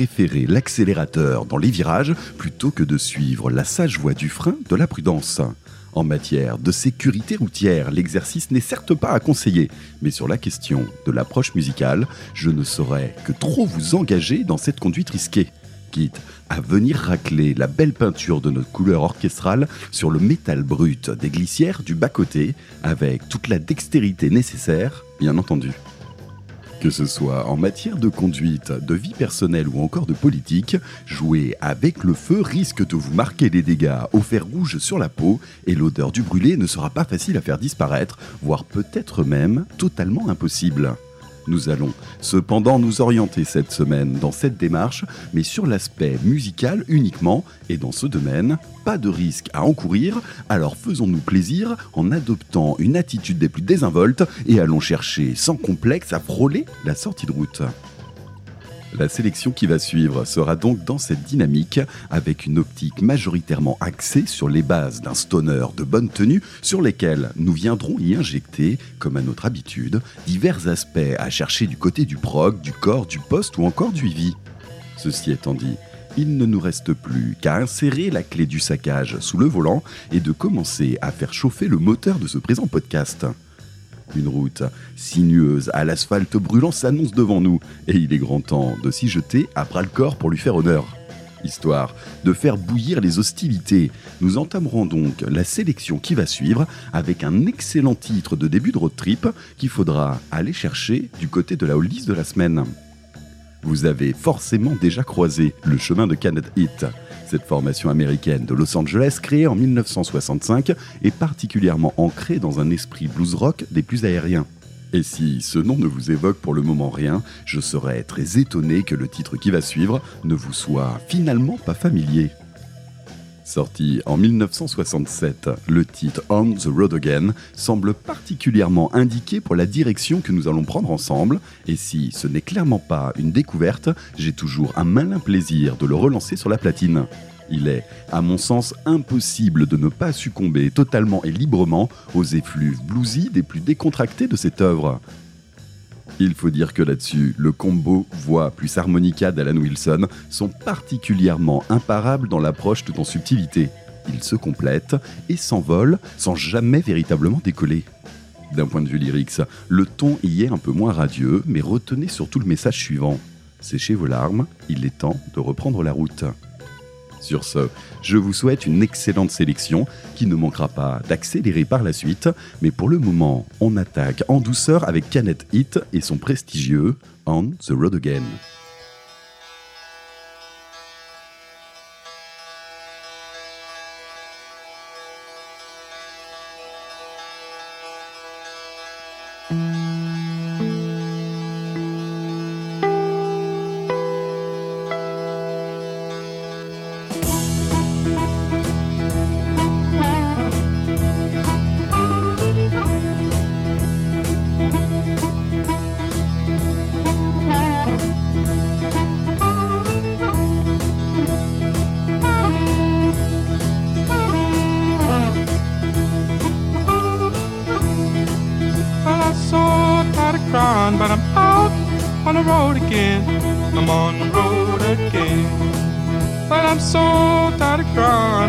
préférez l'accélérateur dans les virages plutôt que de suivre la sage voie du frein de la prudence. En matière de sécurité routière, l'exercice n'est certes pas à conseiller, mais sur la question de l'approche musicale, je ne saurais que trop vous engager dans cette conduite risquée. Quitte à venir racler la belle peinture de notre couleur orchestrale sur le métal brut des glissières du bas-côté, avec toute la dextérité nécessaire, bien entendu. Que ce soit en matière de conduite, de vie personnelle ou encore de politique, jouer avec le feu risque de vous marquer des dégâts au fer rouge sur la peau et l'odeur du brûlé ne sera pas facile à faire disparaître, voire peut-être même totalement impossible. Nous allons cependant nous orienter cette semaine dans cette démarche, mais sur l'aspect musical uniquement, et dans ce domaine, pas de risque à encourir, alors faisons-nous plaisir en adoptant une attitude des plus désinvoltes et allons chercher sans complexe à frôler la sortie de route. La sélection qui va suivre sera donc dans cette dynamique, avec une optique majoritairement axée sur les bases d'un stoner de bonne tenue, sur lesquels nous viendrons y injecter, comme à notre habitude, divers aspects à chercher du côté du prog, du corps, du poste ou encore du vie. Ceci étant dit, il ne nous reste plus qu'à insérer la clé du saccage sous le volant et de commencer à faire chauffer le moteur de ce présent podcast. Une route sinueuse à l'asphalte brûlant s'annonce devant nous, et il est grand temps de s'y jeter à bras le corps pour lui faire honneur. Histoire de faire bouillir les hostilités, nous entamerons donc la sélection qui va suivre avec un excellent titre de début de road trip qu'il faudra aller chercher du côté de la Oldies de la semaine. Vous avez forcément déjà croisé le chemin de Canet Hit. Cette formation américaine de Los Angeles, créée en 1965, est particulièrement ancrée dans un esprit blues rock des plus aériens. Et si ce nom ne vous évoque pour le moment rien, je serais très étonné que le titre qui va suivre ne vous soit finalement pas familier. Sorti en 1967, le titre On the Road Again semble particulièrement indiqué pour la direction que nous allons prendre ensemble, et si ce n'est clairement pas une découverte, j'ai toujours un malin plaisir de le relancer sur la platine. Il est, à mon sens, impossible de ne pas succomber totalement et librement aux effluves bluesy des plus décontractés de cette œuvre. Il faut dire que là-dessus, le combo voix plus harmonica d'Alan Wilson sont particulièrement imparables dans l'approche tout en subtilité. Ils se complètent et s'envolent sans jamais véritablement décoller. D'un point de vue lyrics, le ton y est un peu moins radieux, mais retenez surtout le message suivant. Séchez vos larmes, il est temps de reprendre la route. Je vous souhaite une excellente sélection qui ne manquera pas d'accélérer par la suite, mais pour le moment, on attaque en douceur avec Canet Hit et son prestigieux On the Road Again.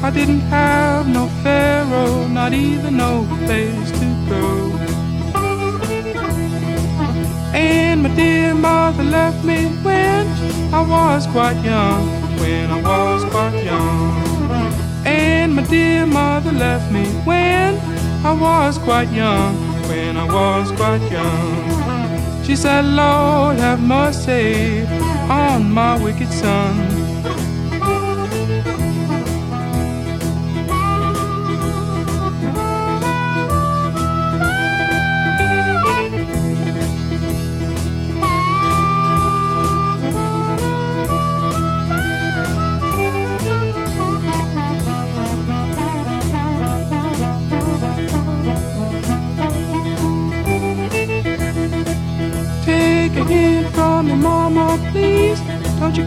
I didn't have no pharaoh, not even no place to go. And my dear mother left me when I was quite young, when I was quite young. And my dear mother left me when I was quite young, when I was quite young. She said, Lord, have mercy on my wicked son.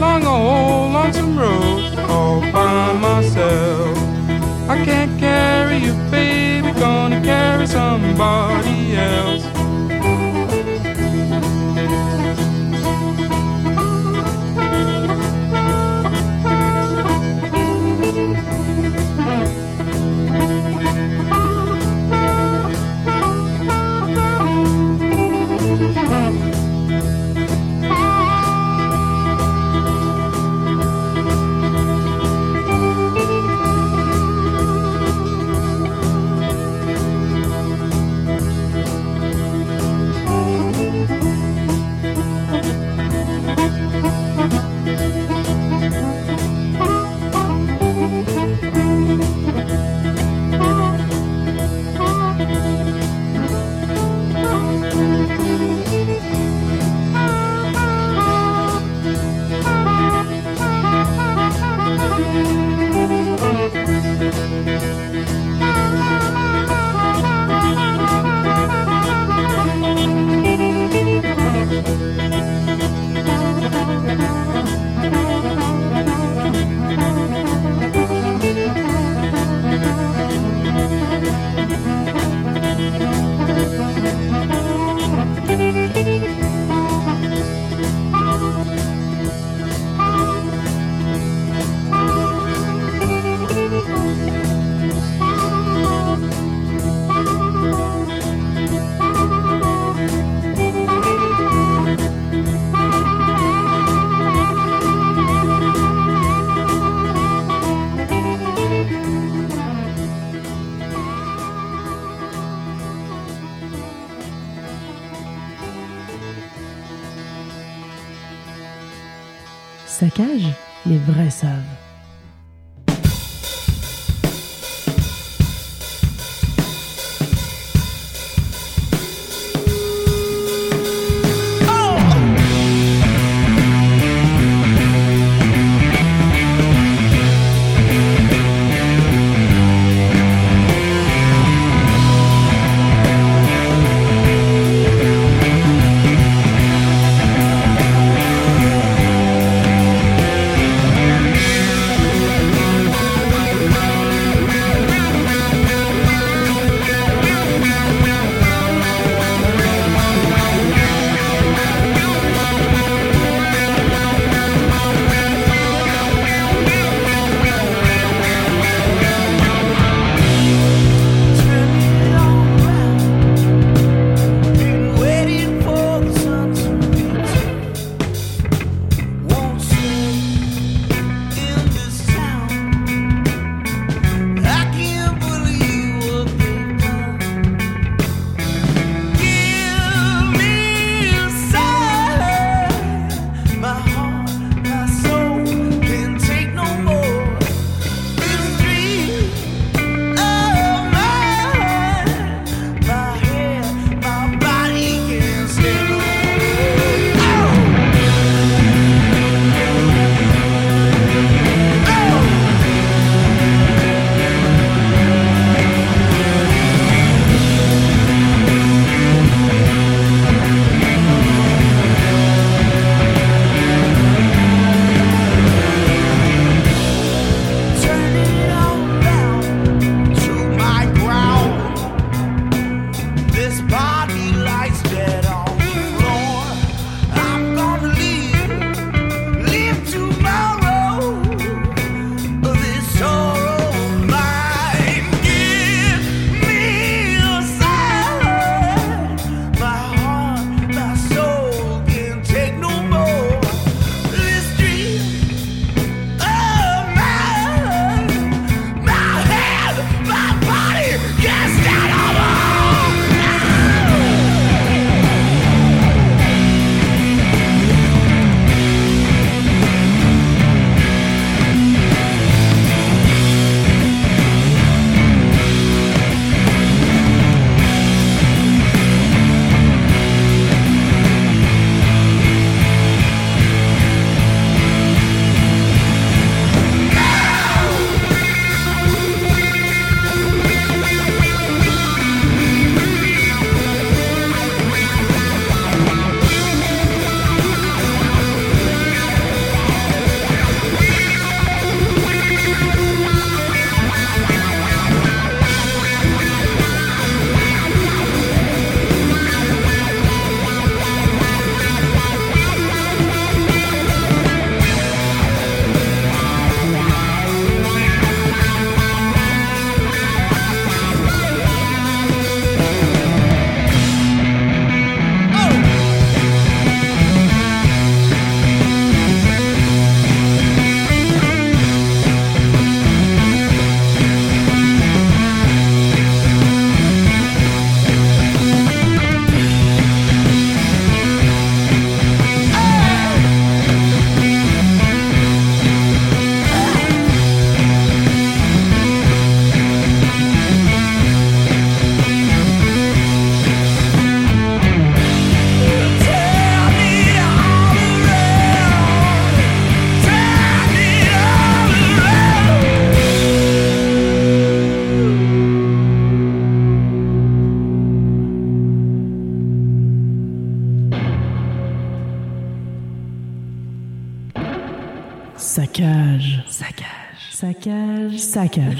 long old lonesome road all by myself. I can't carry you, baby, gonna carry somebody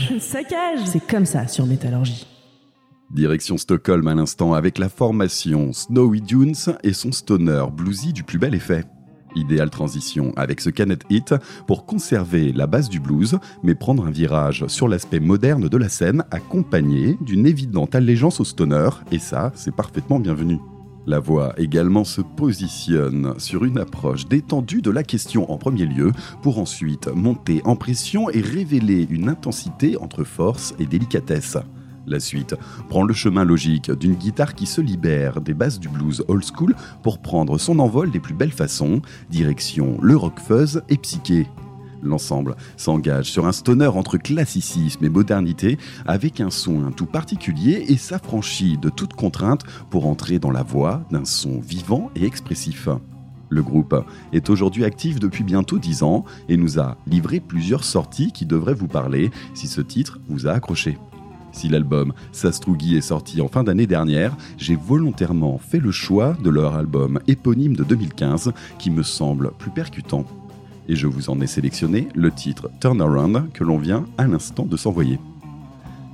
Saccage. Saccage. C'est comme ça sur Métallurgie. Direction Stockholm à l'instant avec la formation Snowy Dunes et son stoner bluesy du plus bel effet. Idéale transition avec ce Canet Hit pour conserver la base du blues, mais prendre un virage sur l'aspect moderne de la scène accompagné d'une évidente allégeance au stoner, et ça, c'est parfaitement bienvenu. La voix également se positionne sur une approche détendue de la question en premier lieu, pour ensuite monter en pression et révéler une intensité entre force et délicatesse. La suite prend le chemin logique d'une guitare qui se libère des bases du blues old school pour prendre son envol des plus belles façons, direction le rock fuzz et psyché. L'ensemble s'engage sur un stoner entre classicisme et modernité avec un son tout particulier et s'affranchit de toute contrainte pour entrer dans la voie d'un son vivant et expressif. Le groupe est aujourd'hui actif depuis bientôt 10 ans et nous a livré plusieurs sorties qui devraient vous parler si ce titre vous a accroché. Si l'album Sastrugi est sorti en fin d'année dernière, j'ai volontairement fait le choix de leur album éponyme de 2015 qui me semble plus percutant. Et je vous en ai sélectionné le titre Turnaround que l'on vient à l'instant de s'envoyer.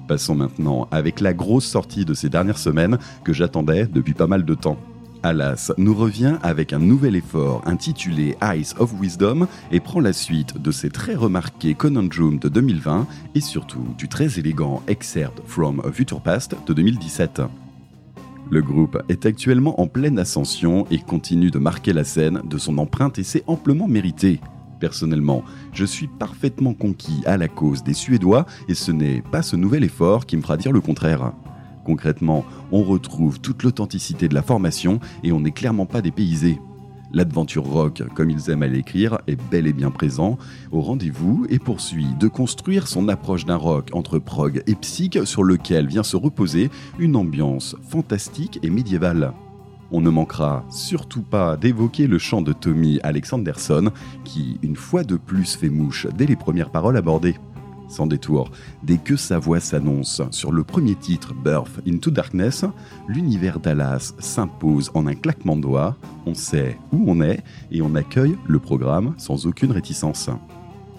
Passons maintenant avec la grosse sortie de ces dernières semaines que j'attendais depuis pas mal de temps. Alas nous revient avec un nouvel effort intitulé Eyes of Wisdom et prend la suite de ses très remarqués Conundrum de 2020 et surtout du très élégant Excerpt from a Future Past de 2017. Le groupe est actuellement en pleine ascension et continue de marquer la scène de son empreinte et c'est amplement mérité. Personnellement, je suis parfaitement conquis à la cause des Suédois et ce n'est pas ce nouvel effort qui me fera dire le contraire. Concrètement, on retrouve toute l'authenticité de la formation et on n'est clairement pas dépaysé. L'adventure rock, comme ils aiment à l'écrire, est bel et bien présent au rendez-vous et poursuit de construire son approche d'un rock entre prog et psych sur lequel vient se reposer une ambiance fantastique et médiévale. On ne manquera surtout pas d'évoquer le chant de Tommy Alexanderson qui, une fois de plus, fait mouche dès les premières paroles abordées sans détour. Dès que sa voix s'annonce sur le premier titre Birth into Darkness, l'univers Dallas s'impose en un claquement de doigts, on sait où on est et on accueille le programme sans aucune réticence.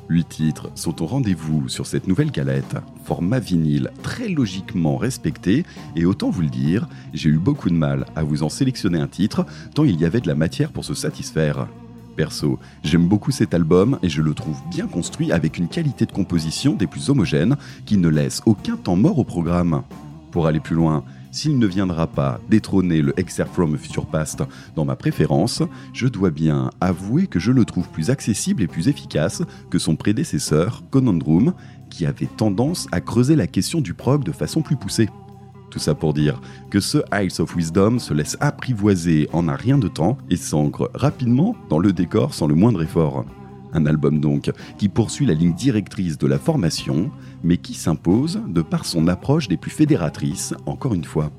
Huit titres sont au rendez-vous sur cette nouvelle galette, format vinyle très logiquement respecté, et autant vous le dire, j'ai eu beaucoup de mal à vous en sélectionner un titre, tant il y avait de la matière pour se satisfaire. Perso, j'aime beaucoup cet album et je le trouve bien construit avec une qualité de composition des plus homogènes qui ne laisse aucun temps mort au programme. Pour aller plus loin, s'il ne viendra pas détrôner le Excerpt from Future Past dans ma préférence, je dois bien avouer que je le trouve plus accessible et plus efficace que son prédécesseur, Conundrum, qui avait tendance à creuser la question du prog de façon plus poussée. Tout ça pour dire que ce Isles of Wisdom se laisse apprivoiser en un rien de temps et s'ancre rapidement dans le décor sans le moindre effort. Un album donc qui poursuit la ligne directrice de la formation, mais qui s'impose de par son approche des plus fédératrices, encore une fois.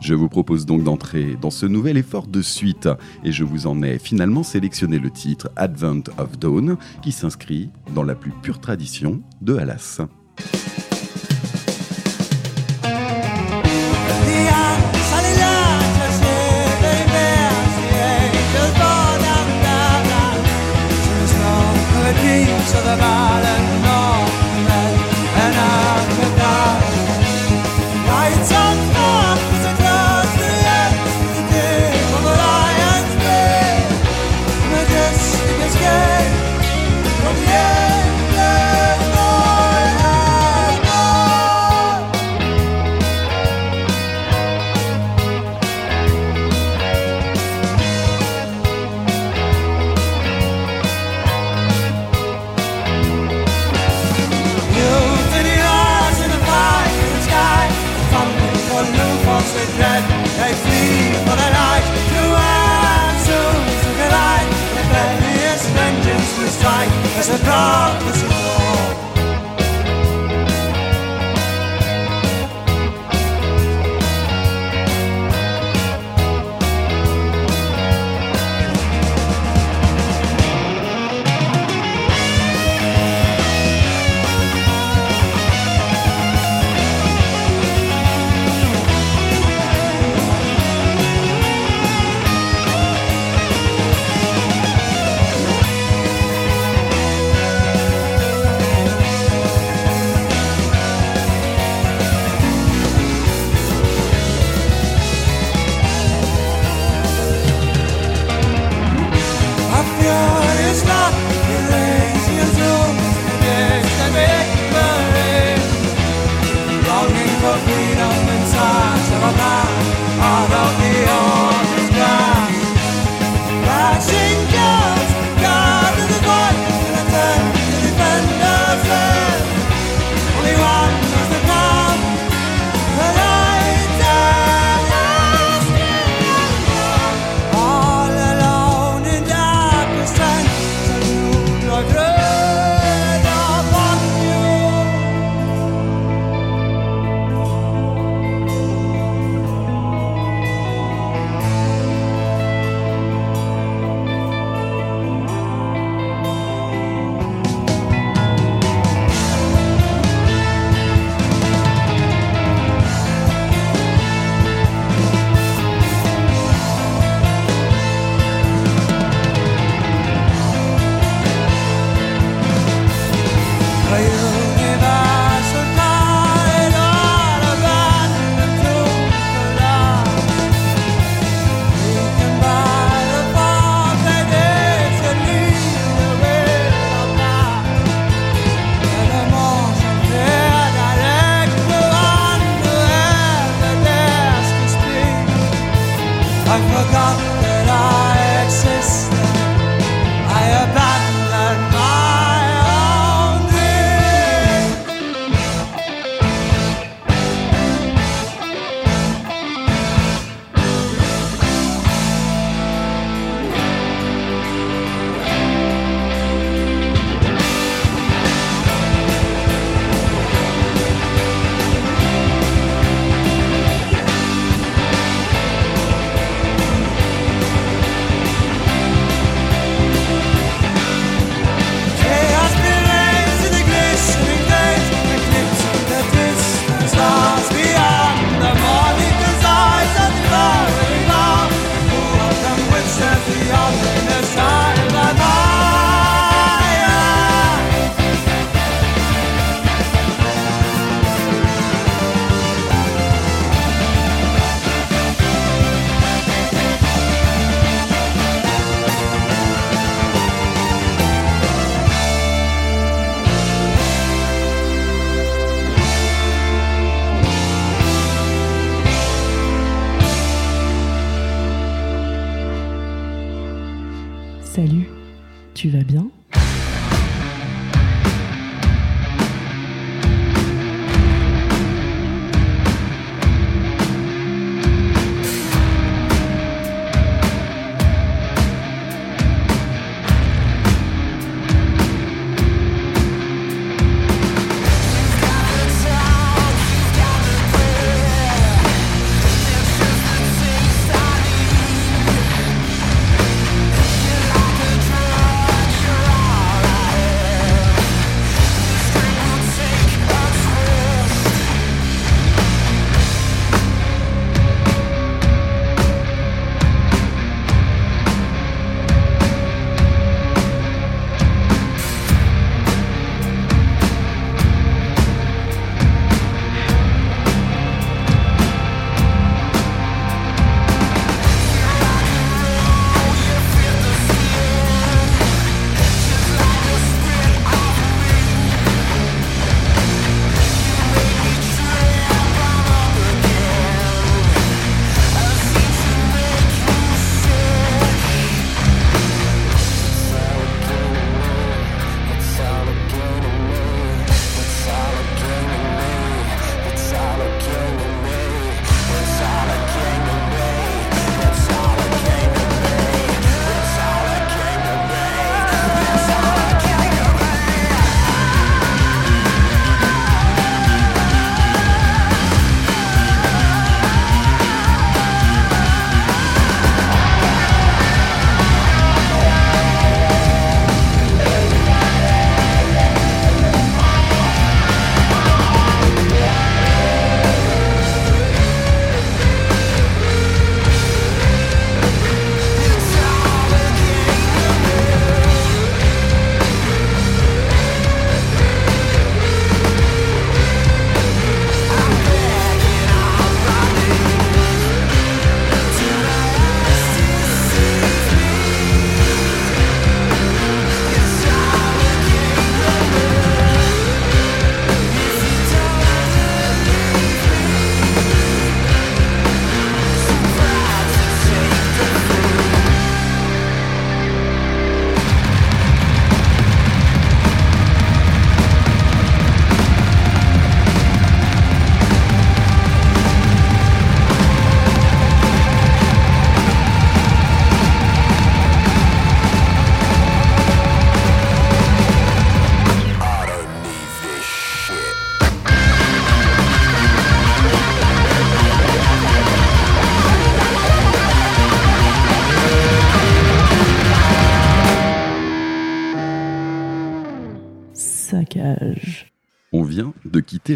Je vous propose donc d'entrer dans ce nouvel effort de suite et je vous en ai finalement sélectionné le titre Advent of Dawn qui s'inscrit dans la plus pure tradition de Alas.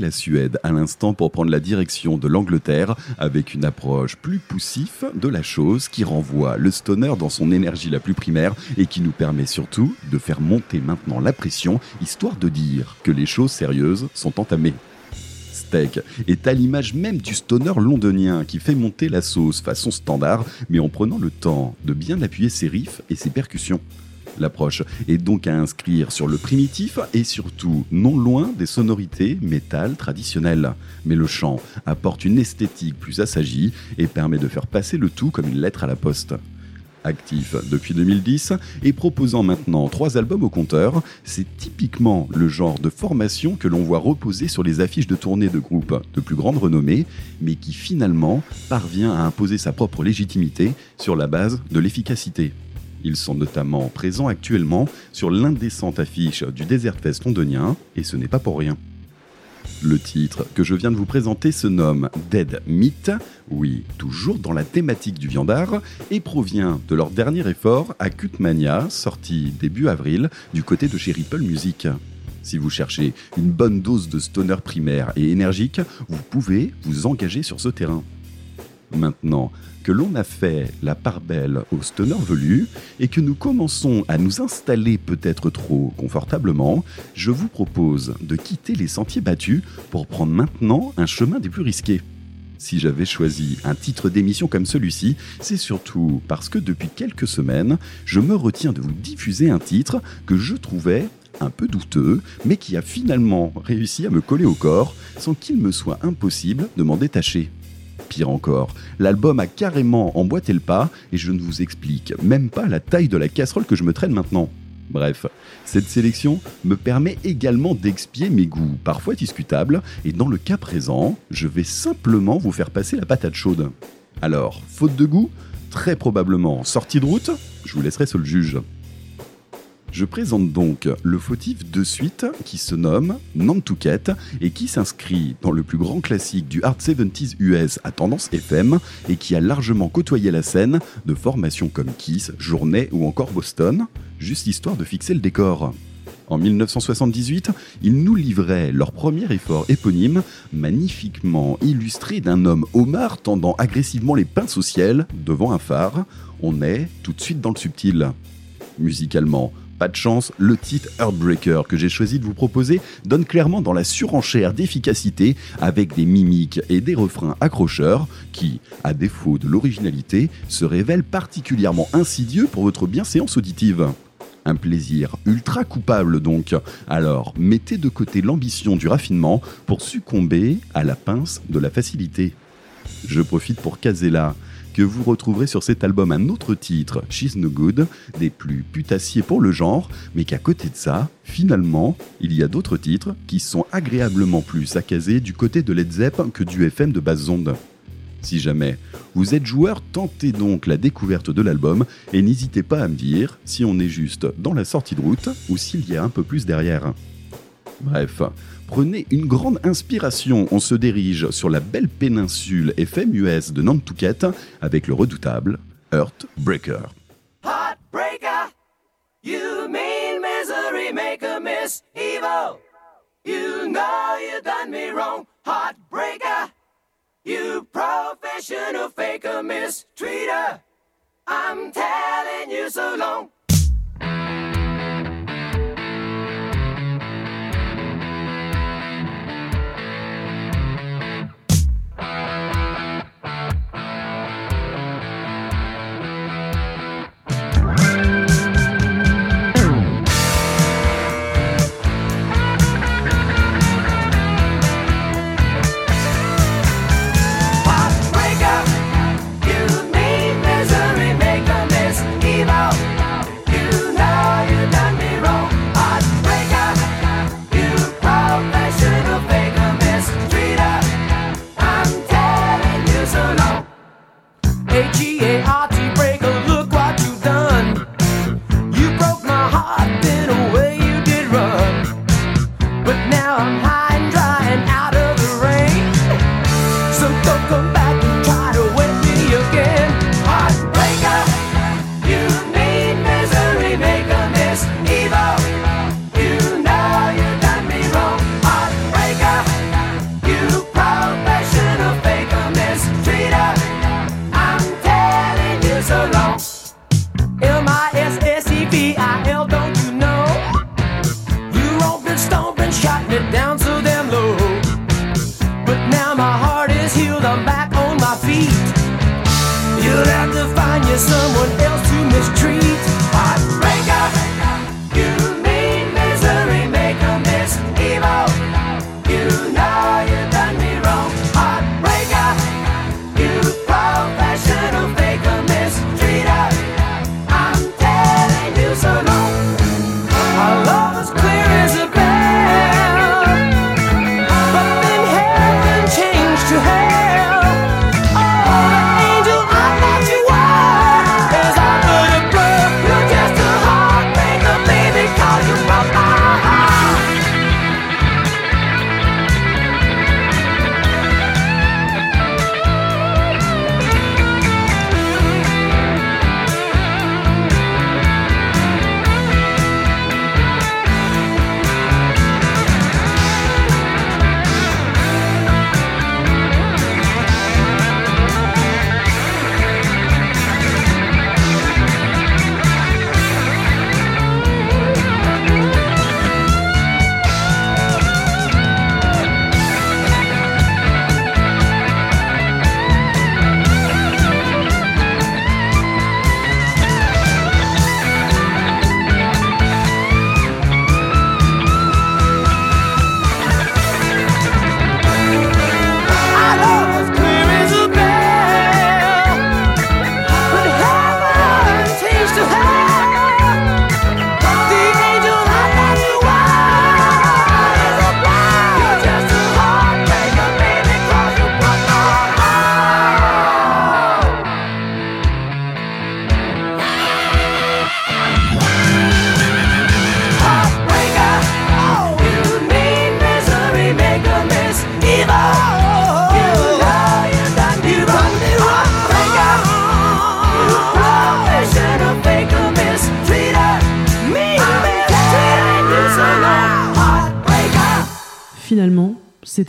La Suède à l'instant pour prendre la direction de l'Angleterre avec une approche plus poussif de la chose qui renvoie le stoner dans son énergie la plus primaire et qui nous permet surtout de faire monter maintenant la pression histoire de dire que les choses sérieuses sont entamées. Steak est à l'image même du stoner londonien qui fait monter la sauce façon standard mais en prenant le temps de bien appuyer ses riffs et ses percussions. L'approche est donc à inscrire sur le primitif et surtout non loin des sonorités métal traditionnelles. Mais le chant apporte une esthétique plus assagie et permet de faire passer le tout comme une lettre à la poste. Actif depuis 2010 et proposant maintenant trois albums au compteur, c'est typiquement le genre de formation que l'on voit reposer sur les affiches de tournée de groupes de plus grande renommée, mais qui finalement parvient à imposer sa propre légitimité sur la base de l'efficacité. Ils sont notamment présents actuellement sur l'indécente affiche du Desert Fest londonien, et ce n'est pas pour rien. Le titre que je viens de vous présenter se nomme Dead Meat, oui, toujours dans la thématique du viandard, et provient de leur dernier effort Acute Mania, sorti début avril du côté de chez Ripple Music. Si vous cherchez une bonne dose de stoner primaire et énergique, vous pouvez vous engager sur ce terrain. Maintenant que l'on a fait la part belle au stoner velu et que nous commençons à nous installer peut-être trop confortablement, je vous propose de quitter les sentiers battus pour prendre maintenant un chemin des plus risqués. Si j'avais choisi un titre d'émission comme celui-ci, c'est surtout parce que depuis quelques semaines, je me retiens de vous diffuser un titre que je trouvais un peu douteux, mais qui a finalement réussi à me coller au corps sans qu'il me soit impossible de m'en détacher. Pire encore, l'album a carrément emboîté le pas et je ne vous explique même pas la taille de la casserole que je me traîne maintenant. Bref, cette sélection me permet également d'expier mes goûts parfois discutables et dans le cas présent, je vais simplement vous faire passer la patate chaude. Alors, faute de goût Très probablement sortie de route Je vous laisserai seul juge. Je présente donc le fautif de suite qui se nomme Nantucket et qui s'inscrit dans le plus grand classique du hard 70s US à tendance FM et qui a largement côtoyé la scène de formations comme Kiss, Journée ou encore Boston, juste histoire de fixer le décor. En 1978, ils nous livraient leur premier effort éponyme, magnifiquement illustré d'un homme homard tendant agressivement les pinces au ciel devant un phare. On est tout de suite dans le subtil. Musicalement, pas de chance, le titre Heartbreaker que j'ai choisi de vous proposer donne clairement dans la surenchère d'efficacité avec des mimiques et des refrains accrocheurs qui, à défaut de l'originalité, se révèlent particulièrement insidieux pour votre bienséance auditive. Un plaisir ultra coupable donc. Alors, mettez de côté l'ambition du raffinement pour succomber à la pince de la facilité. Je profite pour caser là que vous retrouverez sur cet album un autre titre, She's No Good, des plus putassiers pour le genre, mais qu'à côté de ça, finalement, il y a d'autres titres qui sont agréablement plus saccasés du côté de Led Zepp que du FM de basse onde. Si jamais vous êtes joueur, tentez donc la découverte de l'album et n'hésitez pas à me dire si on est juste dans la sortie de route ou s'il y a un peu plus derrière. Bref, prenez une grande inspiration. On se dirige sur la belle péninsule FM-US de Nantucket avec le redoutable Heartbreaker. Heartbreaker, you mean misery maker, miss evil. You know you done me wrong. Heartbreaker, you professional faker, mistreater. I'm telling you so long. You someone else to mistreat.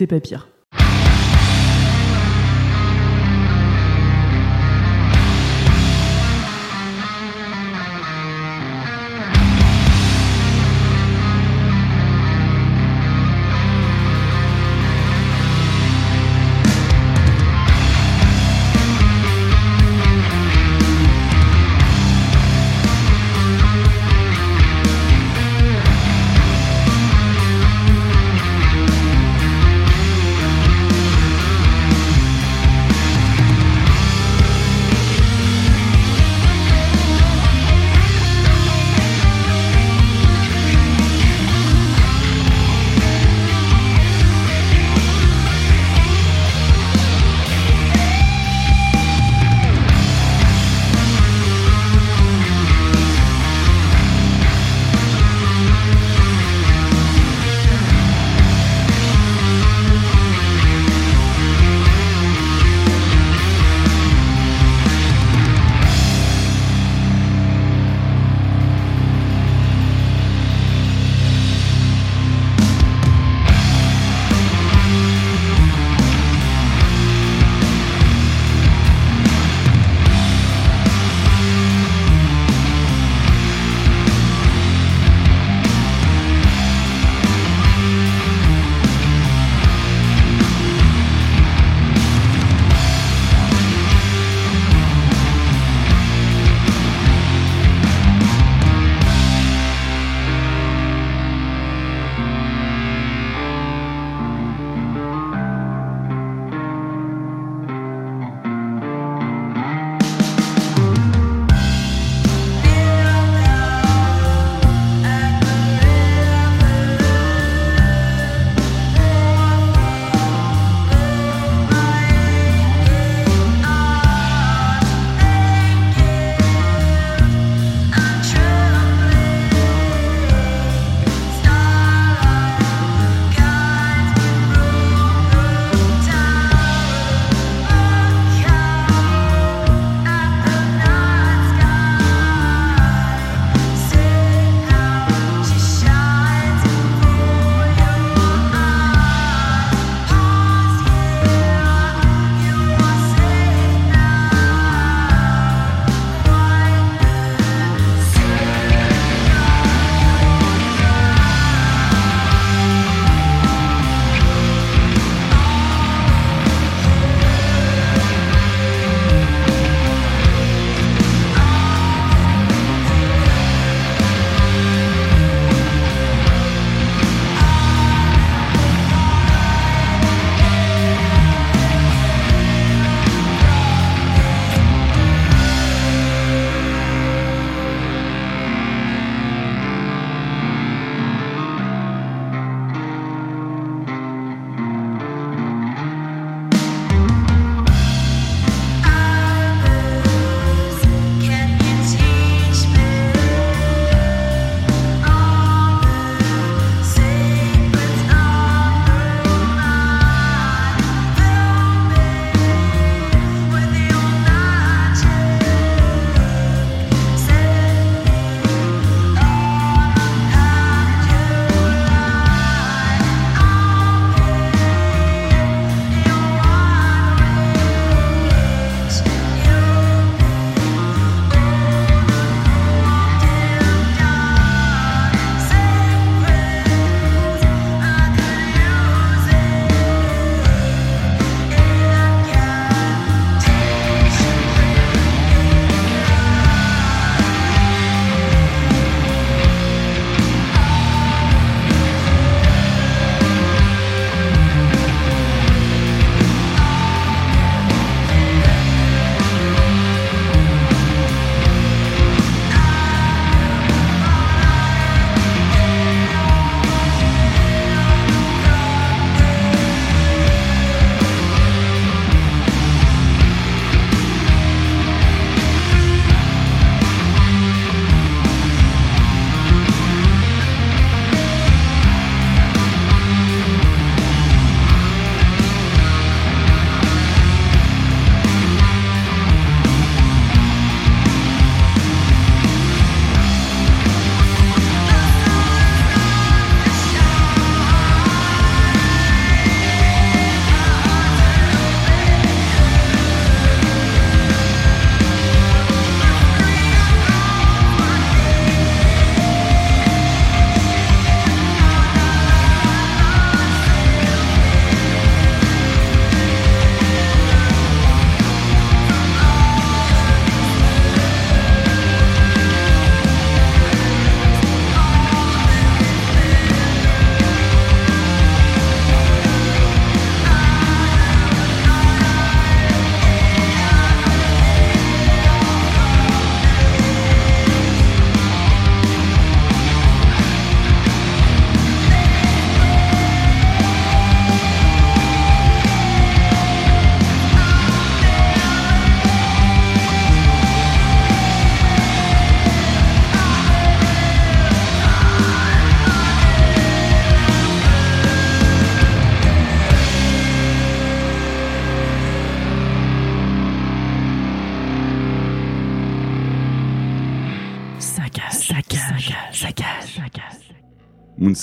C'était pas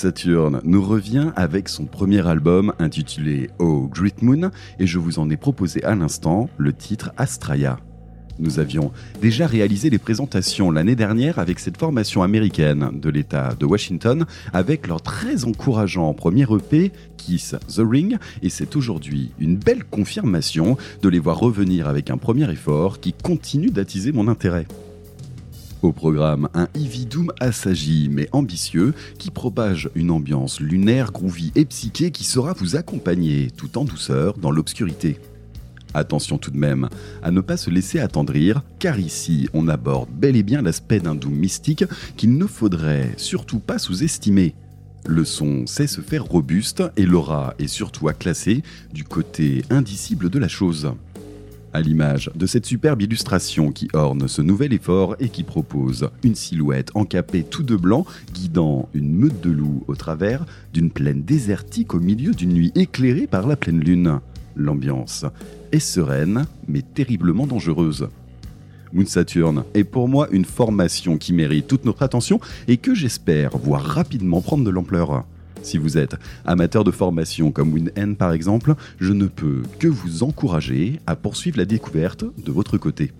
Saturn nous revient avec son premier album intitulé Oh Great Moon et je vous en ai proposé à l'instant le titre Astraya. Nous avions déjà réalisé les présentations l'année dernière avec cette formation américaine de l'État de Washington avec leur très encourageant premier EP Kiss the Ring et c'est aujourd'hui une belle confirmation de les voir revenir avec un premier effort qui continue d'attiser mon intérêt. Au programme, un Ivy Doom assagi mais ambitieux qui propage une ambiance lunaire, groovy et psyché qui saura vous accompagner tout en douceur dans l'obscurité. Attention tout de même à ne pas se laisser attendrir, car ici on aborde bel et bien l'aspect d'un doom mystique qu'il ne faudrait surtout pas sous-estimer. Le son sait se faire robuste et l'aura est surtout à classer du côté indicible de la chose à l'image de cette superbe illustration qui orne ce nouvel effort et qui propose une silhouette encapée tout de blanc guidant une meute de loups au travers d'une plaine désertique au milieu d'une nuit éclairée par la pleine lune. L'ambiance est sereine mais terriblement dangereuse. Moon Saturn est pour moi une formation qui mérite toute notre attention et que j'espère voir rapidement prendre de l'ampleur. Si vous êtes amateur de formation comme WinN par exemple, je ne peux que vous encourager à poursuivre la découverte de votre côté.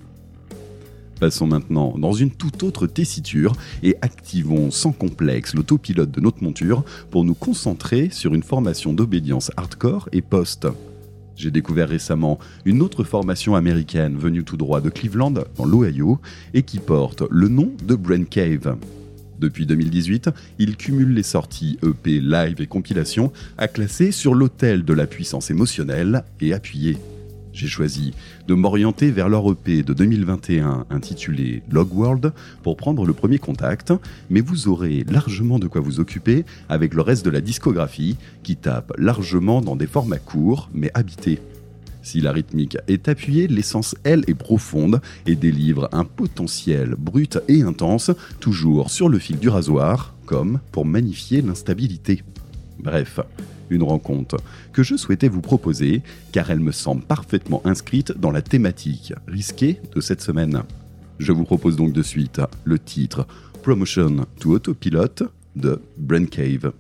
Passons maintenant dans une toute autre tessiture et activons sans complexe l'autopilote de notre monture pour nous concentrer sur une formation d'obédience hardcore et post. J'ai découvert récemment une autre formation américaine venue tout droit de Cleveland, dans l'Ohio, et qui porte le nom de Brain Cave. Depuis 2018, il cumule les sorties EP, live et compilation à classer sur l'autel de la puissance émotionnelle et appuyée. J'ai choisi de m'orienter vers leur EP de 2021 intitulé Log World pour prendre le premier contact, mais vous aurez largement de quoi vous occuper avec le reste de la discographie qui tape largement dans des formats courts mais habités. Si la rythmique est appuyée, l'essence, elle, est profonde et délivre un potentiel brut et intense, toujours sur le fil du rasoir, comme pour magnifier l'instabilité. Bref, une rencontre que je souhaitais vous proposer car elle me semble parfaitement inscrite dans la thématique risquée de cette semaine. Je vous propose donc de suite le titre Promotion to Autopilot de Brain Cave.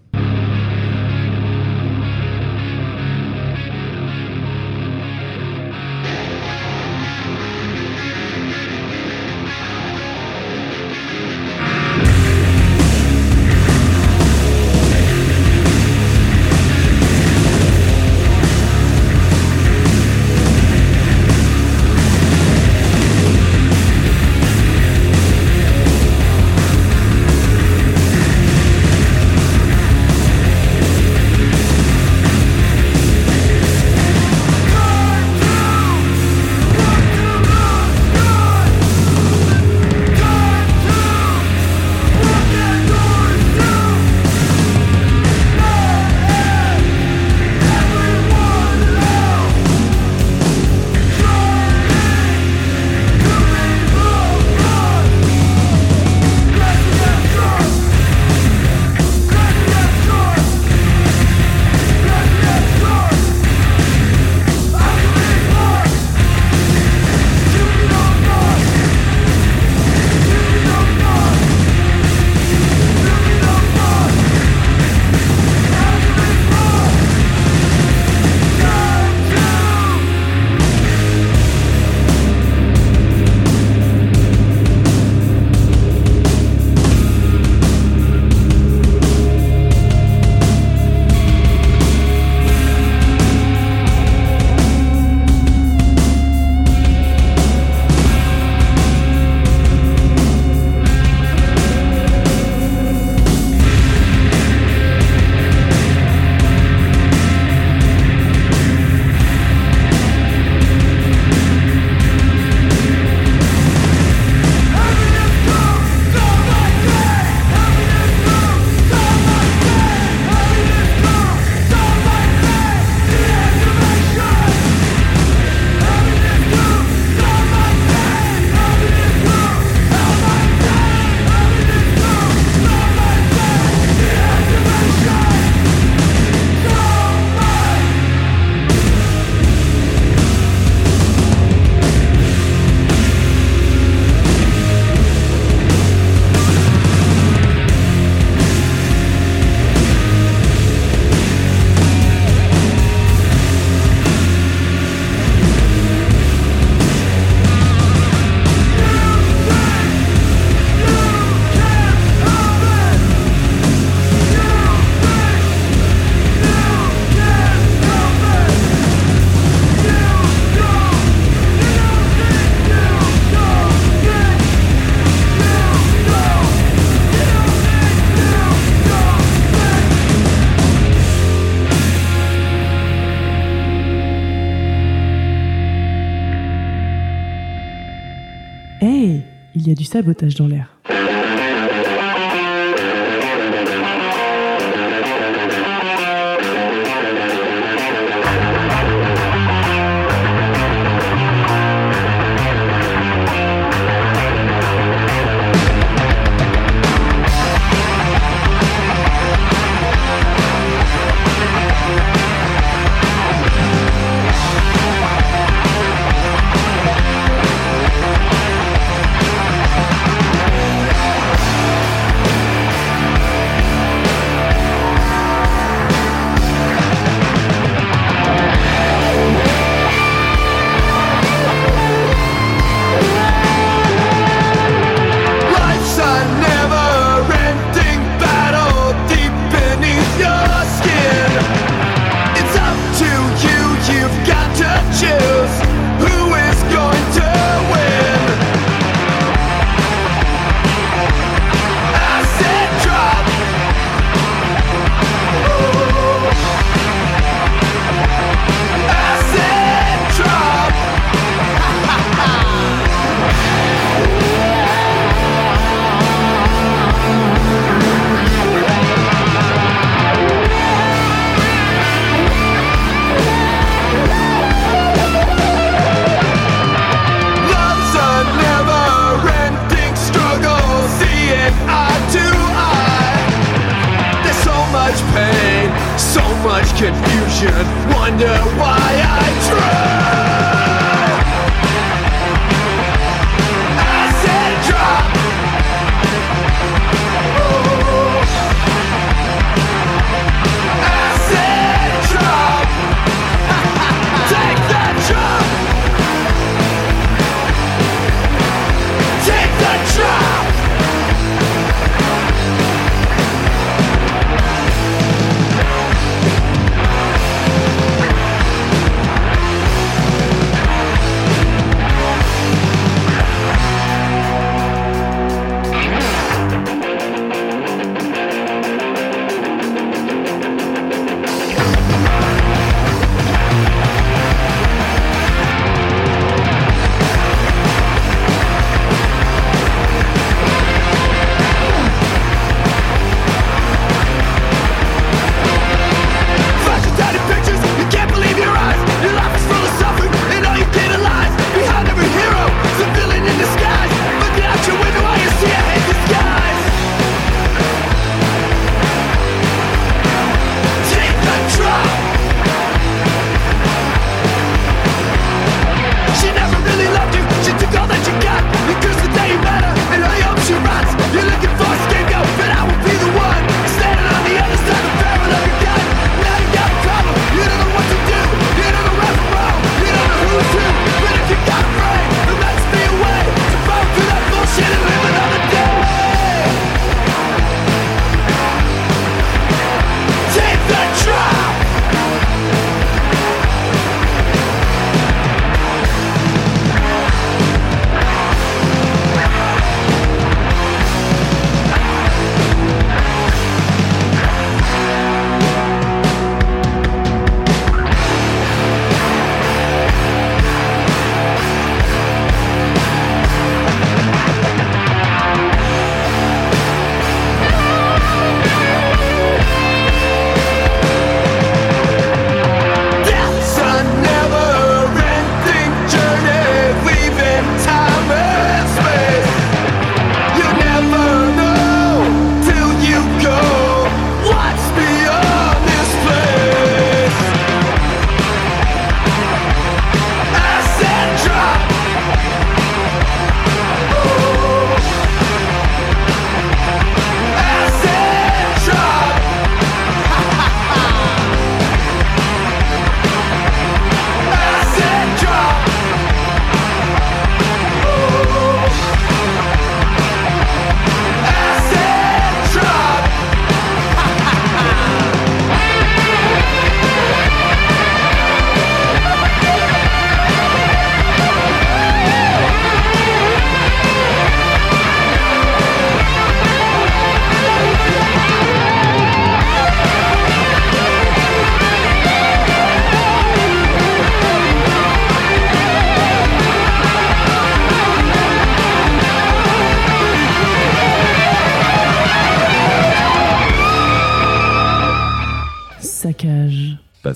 Du sabotage dans l'air.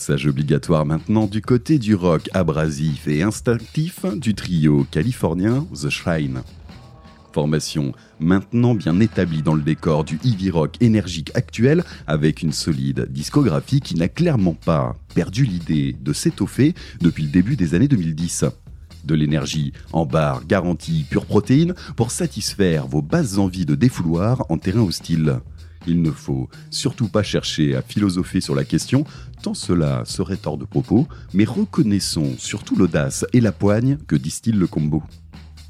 Passage obligatoire maintenant du côté du rock abrasif et instinctif du trio californien The Shrine. Formation maintenant bien établie dans le décor du heavy rock énergique actuel avec une solide discographie qui n'a clairement pas perdu l'idée de s'étoffer depuis le début des années 2010. De l'énergie en barre garantie pure protéine pour satisfaire vos basses envies de défouloir en terrain hostile. Il ne faut surtout pas chercher à philosopher sur la question, tant cela serait hors de propos, mais reconnaissons surtout l'audace et la poigne que distille le combo.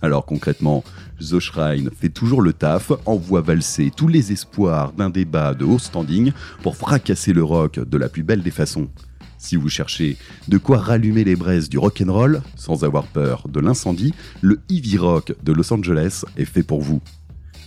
Alors concrètement, The Shrine fait toujours le taf, envoie valser tous les espoirs d'un débat de haut standing pour fracasser le rock de la plus belle des façons. Si vous cherchez de quoi rallumer les braises du rock'n'roll sans avoir peur de l'incendie, le heavy rock de Los Angeles est fait pour vous.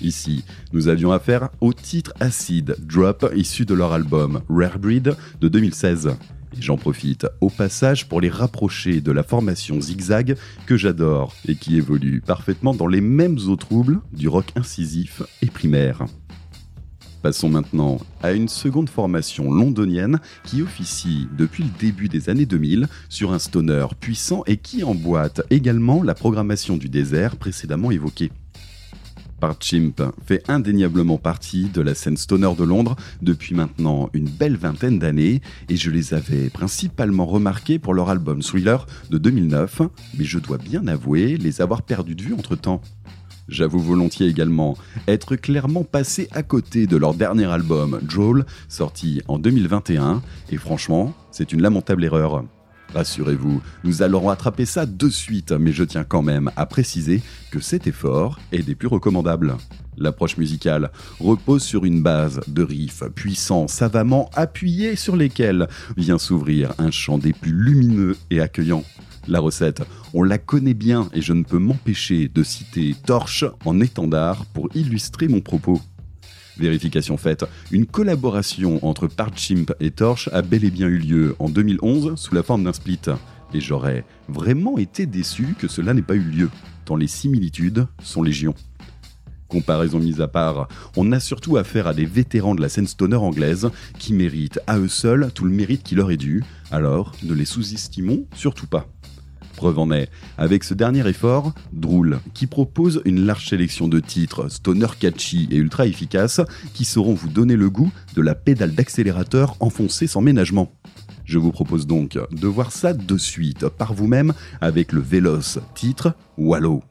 Ici, nous avions affaire au titre Acid Drop issu de leur album Rare Breed de 2016. Et j'en profite au passage pour les rapprocher de la formation Zigzag que j'adore et qui évolue parfaitement dans les mêmes eaux troubles du rock incisif et primaire. Passons maintenant à une seconde formation londonienne qui officie depuis le début des années 2000 sur un stoner puissant et qui emboîte également la programmation du désert précédemment évoquée. Parchimp fait indéniablement partie de la scène stoner de Londres depuis maintenant une belle vingtaine d'années et je les avais principalement remarqués pour leur album Thriller de 2009, mais je dois bien avouer les avoir perdus de vue entre temps. J'avoue volontiers également être clairement passé à côté de leur dernier album, Droll, sorti en 2021, et franchement, c'est une lamentable erreur. Rassurez-vous, nous allons rattraper ça de suite, mais je tiens quand même à préciser que cet effort est des plus recommandables. L'approche musicale repose sur une base de riffs puissants, savamment appuyés sur lesquels vient s'ouvrir un chant des plus lumineux et accueillants. La recette, on la connaît bien et je ne peux m'empêcher de citer Torche en étendard pour illustrer mon propos. Vérification faite, une collaboration entre Parchimp et Torch a bel et bien eu lieu en 2011 sous la forme d'un split. Et j'aurais vraiment été déçu que cela n'ait pas eu lieu, tant les similitudes sont légion. Comparaison mise à part, on a surtout affaire à des vétérans de la scène stoner anglaise qui méritent à eux seuls tout le mérite qui leur est dû, alors ne les sous-estimons surtout pas. Preuve en est, avec ce dernier effort, Drool, qui propose une large sélection de titres stoner catchy et ultra efficaces qui sauront vous donner le goût de la pédale d'accélérateur enfoncée sans ménagement. Je vous propose donc de voir ça de suite par vous-même avec le véloce titre Wallow.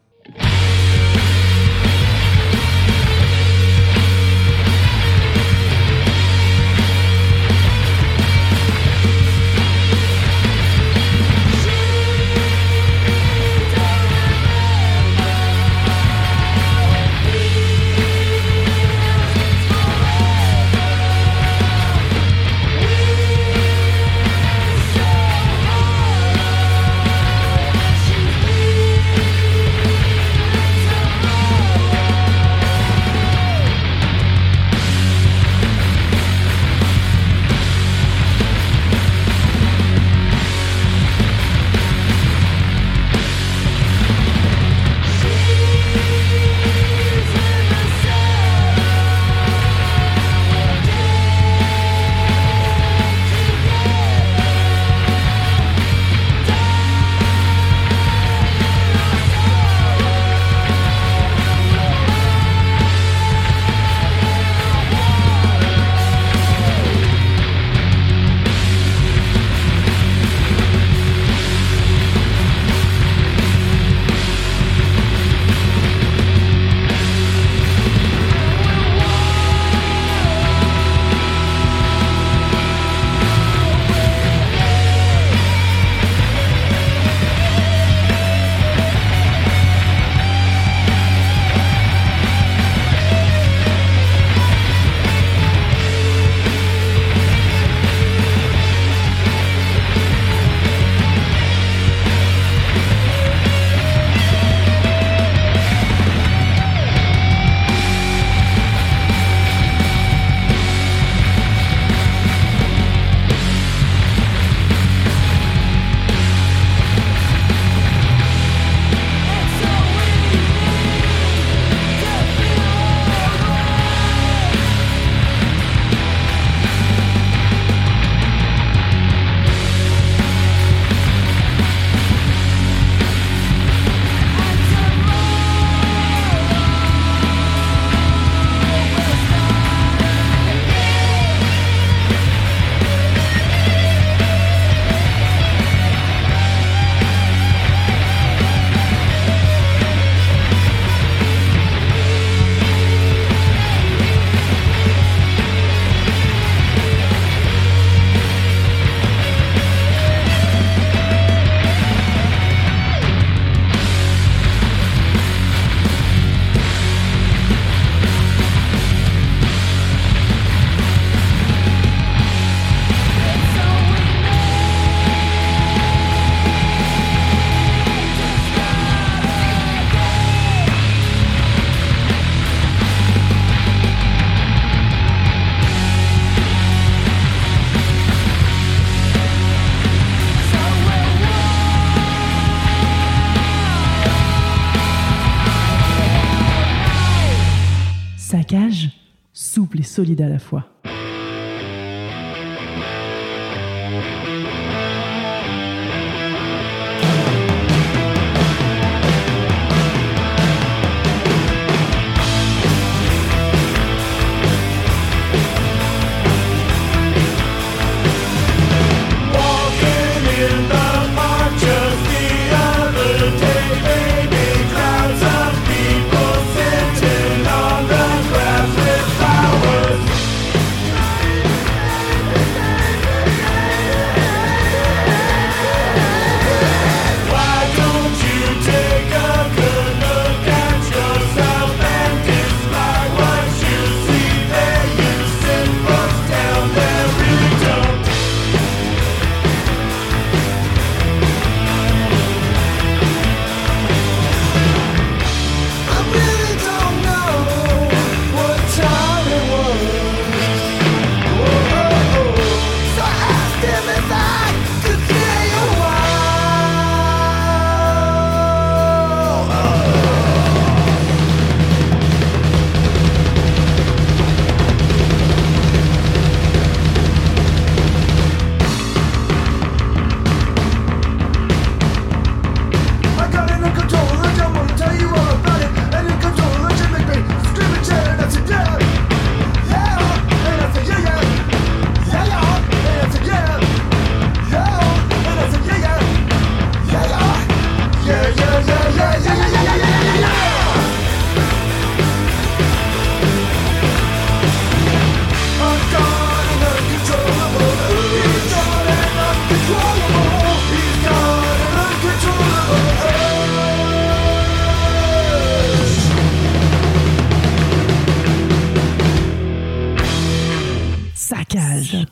Solide à la fois.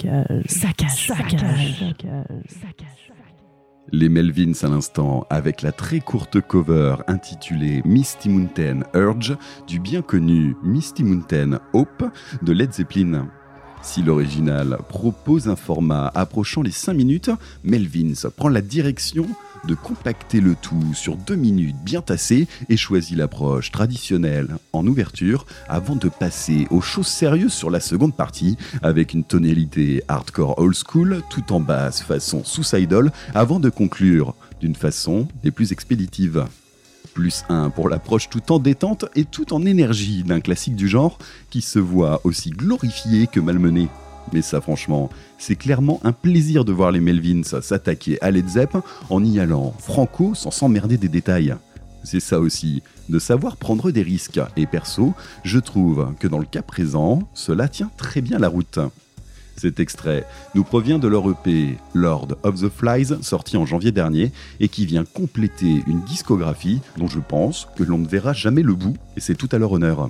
Saccage, saccage, saccage, saccage, saccage. Les Melvins à l'instant, avec la très courte cover intitulée Misty Mountain Urge du bien connu Misty Mountain Hope de Led Zeppelin. Si l'original propose un format approchant les 5 minutes, Melvins prend la direction de compacter le tout sur 2 minutes bien tassées et choisit l'approche traditionnelle en ouverture avant de passer aux choses sérieuses sur la seconde partie avec une tonalité hardcore old school tout en basse façon Suicidal avant de conclure d'une façon des plus expéditives. Plus 1 pour l'approche tout en détente et tout en énergie d'un classique du genre qui se voit aussi glorifié que malmené. Mais ça franchement, c'est clairement un plaisir de voir les Melvins s'attaquer à Led Zepp en y allant franco sans s'emmerder des détails. C'est ça aussi, de savoir prendre des risques. Et perso, je trouve que dans le cas présent, cela tient très bien la route. Cet extrait nous provient de leur EP Lord of the Flies, sorti en janvier dernier, et qui vient compléter une discographie dont je pense que l'on ne verra jamais le bout, et c'est tout à leur honneur.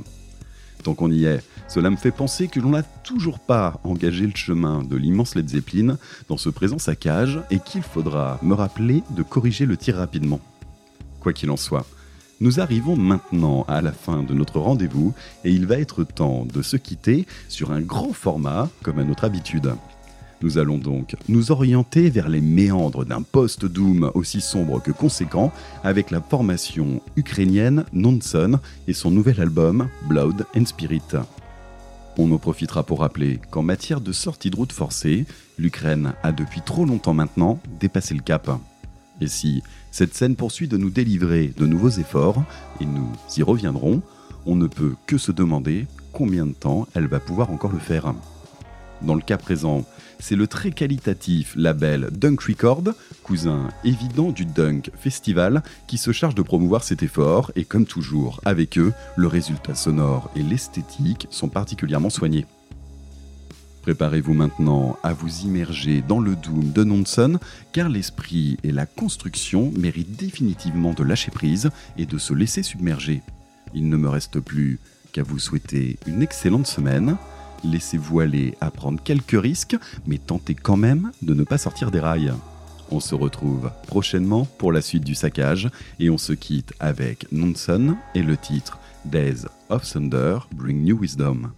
Tant qu'on y est, cela me fait penser que l'on n'a toujours pas engagé le chemin de l'immense Led Zeppelin dans ce présent saccage, et qu'il faudra me rappeler de corriger le tir rapidement. Quoi qu'il en soit, nous arrivons maintenant à la fin de notre rendez-vous et il va être temps de se quitter sur un grand format comme à notre habitude. Nous allons donc nous orienter vers les méandres d'un post-doom aussi sombre que conséquent avec la formation ukrainienne Nonson et son nouvel album Blood and Spirit. On en profitera pour rappeler qu'en matière de sortie de route forcée, l'Ukraine a depuis trop longtemps maintenant dépassé le cap. Et si cette scène poursuit de nous délivrer de nouveaux efforts, et nous y reviendrons, on ne peut que se demander combien de temps elle va pouvoir encore le faire. Dans le cas présent, c'est le très qualitatif label Dunk Record, cousin évident du Dunk Festival, qui se charge de promouvoir cet effort, et comme toujours, avec eux, le résultat sonore et l'esthétique sont particulièrement soignés. Préparez-vous maintenant à vous immerger dans le Doom de Nonson, car l'esprit et la construction méritent définitivement de lâcher prise et de se laisser submerger. Il ne me reste plus qu'à vous souhaiter une excellente semaine. Laissez-vous aller à prendre quelques risques, mais tentez quand même de ne pas sortir des rails. On se retrouve prochainement pour la suite du saccage, et on se quitte avec Nonson et le titre Days of Thunder Bring New Wisdom.